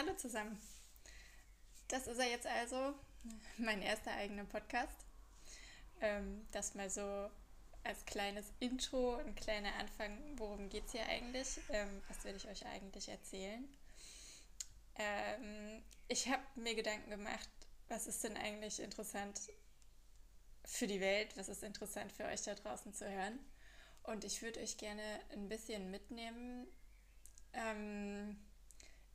Hallo zusammen. Das ist er jetzt also, mein erster eigener Podcast. Ähm, das mal so als kleines Intro, ein kleiner Anfang, worum geht es hier eigentlich? Ähm, was will ich euch eigentlich erzählen? Ähm, ich habe mir Gedanken gemacht, was ist denn eigentlich interessant für die Welt, was ist interessant für euch da draußen zu hören. Und ich würde euch gerne ein bisschen mitnehmen ähm,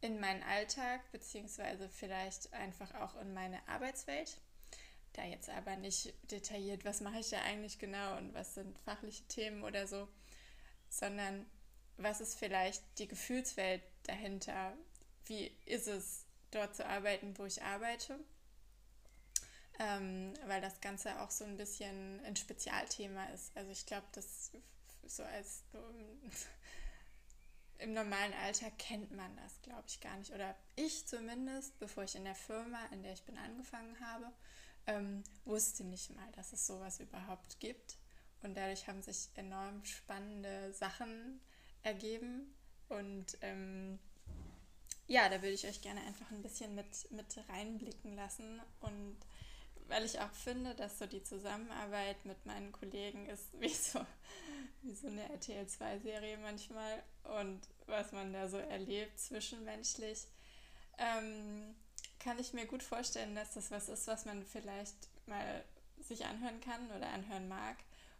in meinen Alltag, beziehungsweise vielleicht einfach auch in meine Arbeitswelt. Da jetzt aber nicht detailliert, was mache ich da eigentlich genau und was sind fachliche Themen oder so, sondern was ist vielleicht die Gefühlswelt dahinter? Wie ist es, dort zu arbeiten, wo ich arbeite? Ähm, weil das Ganze auch so ein bisschen ein Spezialthema ist. Also ich glaube, das so als im normalen Alltag kennt man das, glaube ich, gar nicht. Oder ich zumindest, bevor ich in der Firma, in der ich bin, angefangen habe, ähm, wusste nicht mal, dass es sowas überhaupt gibt. Und dadurch haben sich enorm spannende Sachen ergeben. Und ähm, ja, da würde ich euch gerne einfach ein bisschen mit, mit reinblicken lassen. Und weil ich auch finde, dass so die Zusammenarbeit mit meinen Kollegen ist wie so wie so eine RTL 2-Serie manchmal und was man da so erlebt zwischenmenschlich, ähm, kann ich mir gut vorstellen, dass das was ist, was man vielleicht mal sich anhören kann oder anhören mag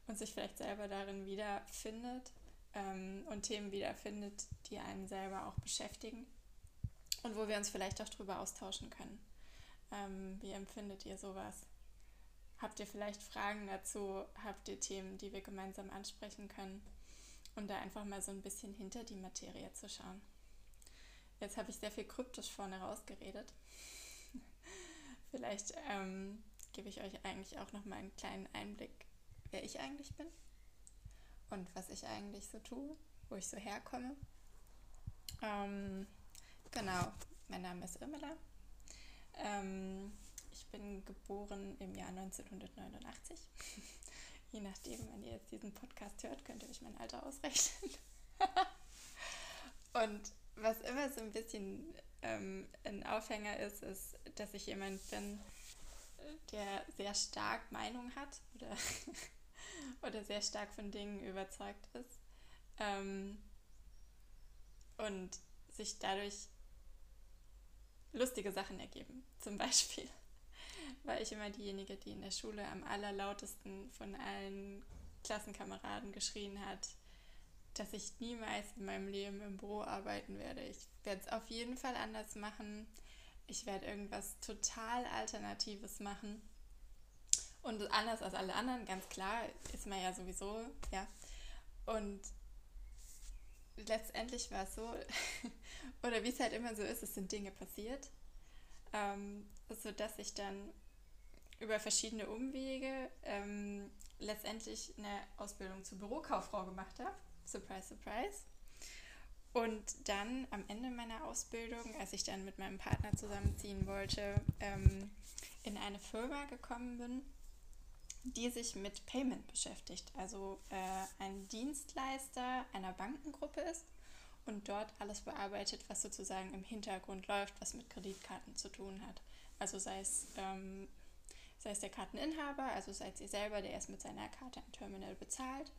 und sich vielleicht selber darin wiederfindet ähm, und Themen wiederfindet, die einen selber auch beschäftigen und wo wir uns vielleicht auch drüber austauschen können. Ähm, wie empfindet ihr sowas? Habt ihr vielleicht Fragen dazu? Habt ihr Themen, die wir gemeinsam ansprechen können? Und da einfach mal so ein bisschen hinter die Materie zu schauen. Jetzt habe ich sehr viel kryptisch vorne rausgeredet. vielleicht ähm, gebe ich euch eigentlich auch noch mal einen kleinen Einblick, wer ich eigentlich bin und was ich eigentlich so tue, wo ich so herkomme. Ähm, genau, mein Name ist Irmela. Ähm, ich bin geboren im Jahr 1989. Je nachdem, wenn ihr jetzt diesen Podcast hört, könnt ihr euch mein Alter ausrechnen. Und was immer so ein bisschen ähm, ein Aufhänger ist, ist, dass ich jemand bin, der sehr stark Meinung hat oder, oder sehr stark von Dingen überzeugt ist. Ähm, und sich dadurch lustige Sachen ergeben. Zum Beispiel war ich immer diejenige, die in der Schule am allerlautesten von allen Klassenkameraden geschrien hat, dass ich niemals in meinem Leben im Büro arbeiten werde. Ich werde es auf jeden Fall anders machen. Ich werde irgendwas total Alternatives machen. Und anders als alle anderen, ganz klar, ist man ja sowieso, ja. Und letztendlich war es so, oder wie es halt immer so ist, es sind Dinge passiert, ähm, sodass ich dann über verschiedene Umwege ähm, letztendlich eine Ausbildung zur Bürokauffrau gemacht habe. Surprise, surprise. Und dann am Ende meiner Ausbildung, als ich dann mit meinem Partner zusammenziehen wollte, ähm, in eine Firma gekommen bin, die sich mit Payment beschäftigt. Also äh, ein Dienstleister einer Bankengruppe ist und dort alles bearbeitet, was sozusagen im Hintergrund läuft, was mit Kreditkarten zu tun hat. Also sei es ähm, sei es der Karteninhaber, also seid ihr selber, der es mit seiner Karte im Terminal bezahlt,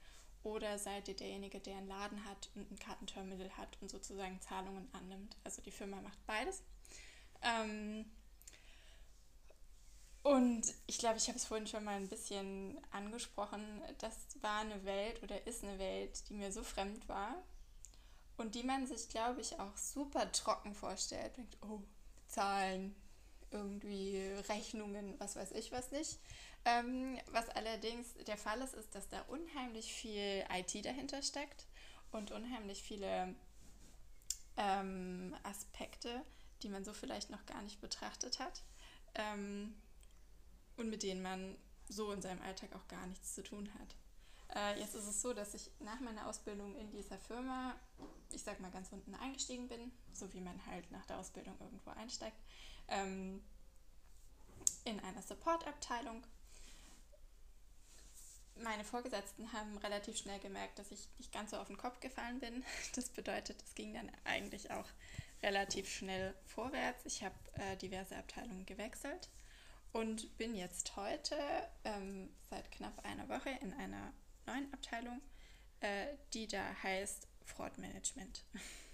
oder seid ihr derjenige, der einen Laden hat und ein Kartenterminal hat und sozusagen Zahlungen annimmt. Also die Firma macht beides. Ähm und ich glaube, ich habe es vorhin schon mal ein bisschen angesprochen. Das war eine Welt oder ist eine Welt, die mir so fremd war und die man sich, glaube ich, auch super trocken vorstellt. Denkt, oh, Zahlen, irgendwie Rechnungen, was weiß ich was nicht. Ähm, was allerdings der Fall ist, ist, dass da unheimlich viel IT dahinter steckt und unheimlich viele ähm, Aspekte, die man so vielleicht noch gar nicht betrachtet hat ähm, und mit denen man so in seinem Alltag auch gar nichts zu tun hat. Äh, jetzt ist es so, dass ich nach meiner Ausbildung in dieser Firma, ich sag mal ganz unten eingestiegen bin, so wie man halt nach der Ausbildung irgendwo einsteigt ähm, in einer Supportabteilung. Meine Vorgesetzten haben relativ schnell gemerkt, dass ich nicht ganz so auf den Kopf gefallen bin. Das bedeutet, es ging dann eigentlich auch relativ schnell vorwärts. Ich habe äh, diverse Abteilungen gewechselt und bin jetzt heute ähm, seit knapp einer Woche in einer neuen Abteilung, äh, die da heißt Fraudmanagement.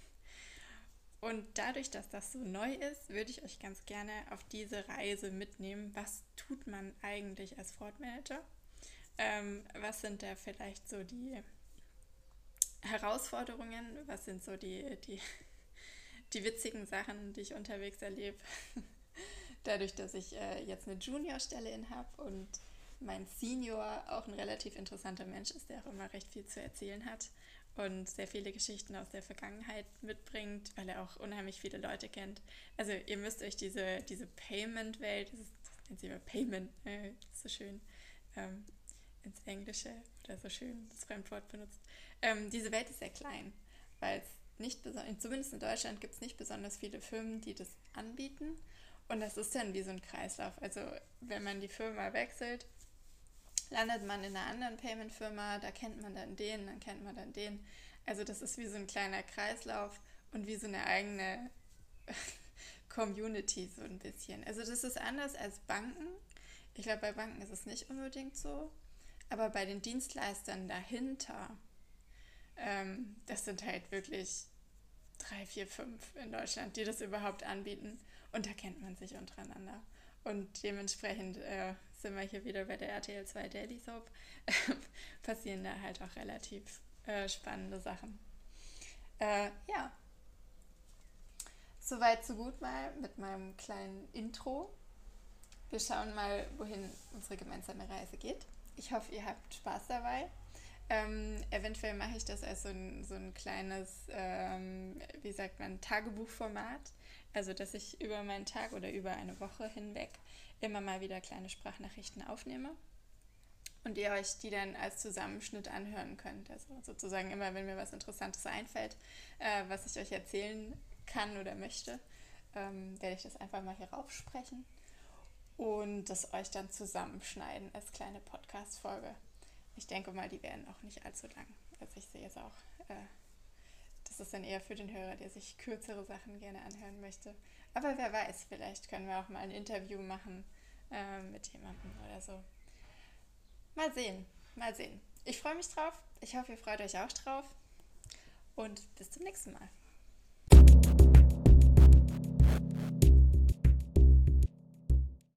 Und dadurch, dass das so neu ist, würde ich euch ganz gerne auf diese Reise mitnehmen. Was tut man eigentlich als Fraudmanager? Ähm, was sind da vielleicht so die Herausforderungen? Was sind so die, die, die witzigen Sachen, die ich unterwegs erlebe? Dadurch, dass ich äh, jetzt eine Juniorstelle in habe und mein Senior auch ein relativ interessanter Mensch ist, der auch immer recht viel zu erzählen hat und sehr viele Geschichten aus der Vergangenheit mitbringt, weil er auch unheimlich viele Leute kennt. Also ihr müsst euch diese, diese Payment-Welt, das, das nennt sie immer Payment, äh, so schön ähm, ins Englische oder so schön das Fremdwort benutzt. Ähm, diese Welt ist sehr klein, weil es nicht besonders, zumindest in Deutschland gibt es nicht besonders viele Firmen, die das anbieten. Und das ist dann wie so ein Kreislauf. Also wenn man die Firma wechselt, landet man in einer anderen Payment-Firma, da kennt man dann den, dann kennt man dann den. Also das ist wie so ein kleiner Kreislauf und wie so eine eigene Community so ein bisschen. Also das ist anders als Banken. Ich glaube, bei Banken ist es nicht unbedingt so. Aber bei den Dienstleistern dahinter, ähm, das sind halt wirklich drei, vier, fünf in Deutschland, die das überhaupt anbieten. Und da kennt man sich untereinander. Und dementsprechend äh, sind wir hier wieder bei der RTL 2 Daily Soap. Passieren da halt auch relativ äh, spannende Sachen. Äh, ja. Soweit, so gut mal mit meinem kleinen Intro. Wir schauen mal, wohin unsere gemeinsame Reise geht. Ich hoffe, ihr habt Spaß dabei. Ähm, eventuell mache ich das als so ein, so ein kleines, ähm, wie sagt man, Tagebuchformat. Also, dass ich über meinen Tag oder über eine Woche hinweg immer mal wieder kleine Sprachnachrichten aufnehme und ihr euch die dann als Zusammenschnitt anhören könnt. Also sozusagen immer, wenn mir was Interessantes einfällt, äh, was ich euch erzählen kann oder möchte, ähm, werde ich das einfach mal hier raufsprechen und das euch dann zusammenschneiden als kleine Podcast-Folge. Ich denke mal, die werden auch nicht allzu lang. Also ich sehe es auch. Äh, das ist dann eher für den Hörer, der sich kürzere Sachen gerne anhören möchte. Aber wer weiß, vielleicht können wir auch mal ein Interview machen äh, mit jemandem oder so. Mal sehen, mal sehen. Ich freue mich drauf. Ich hoffe, ihr freut euch auch drauf. Und bis zum nächsten Mal.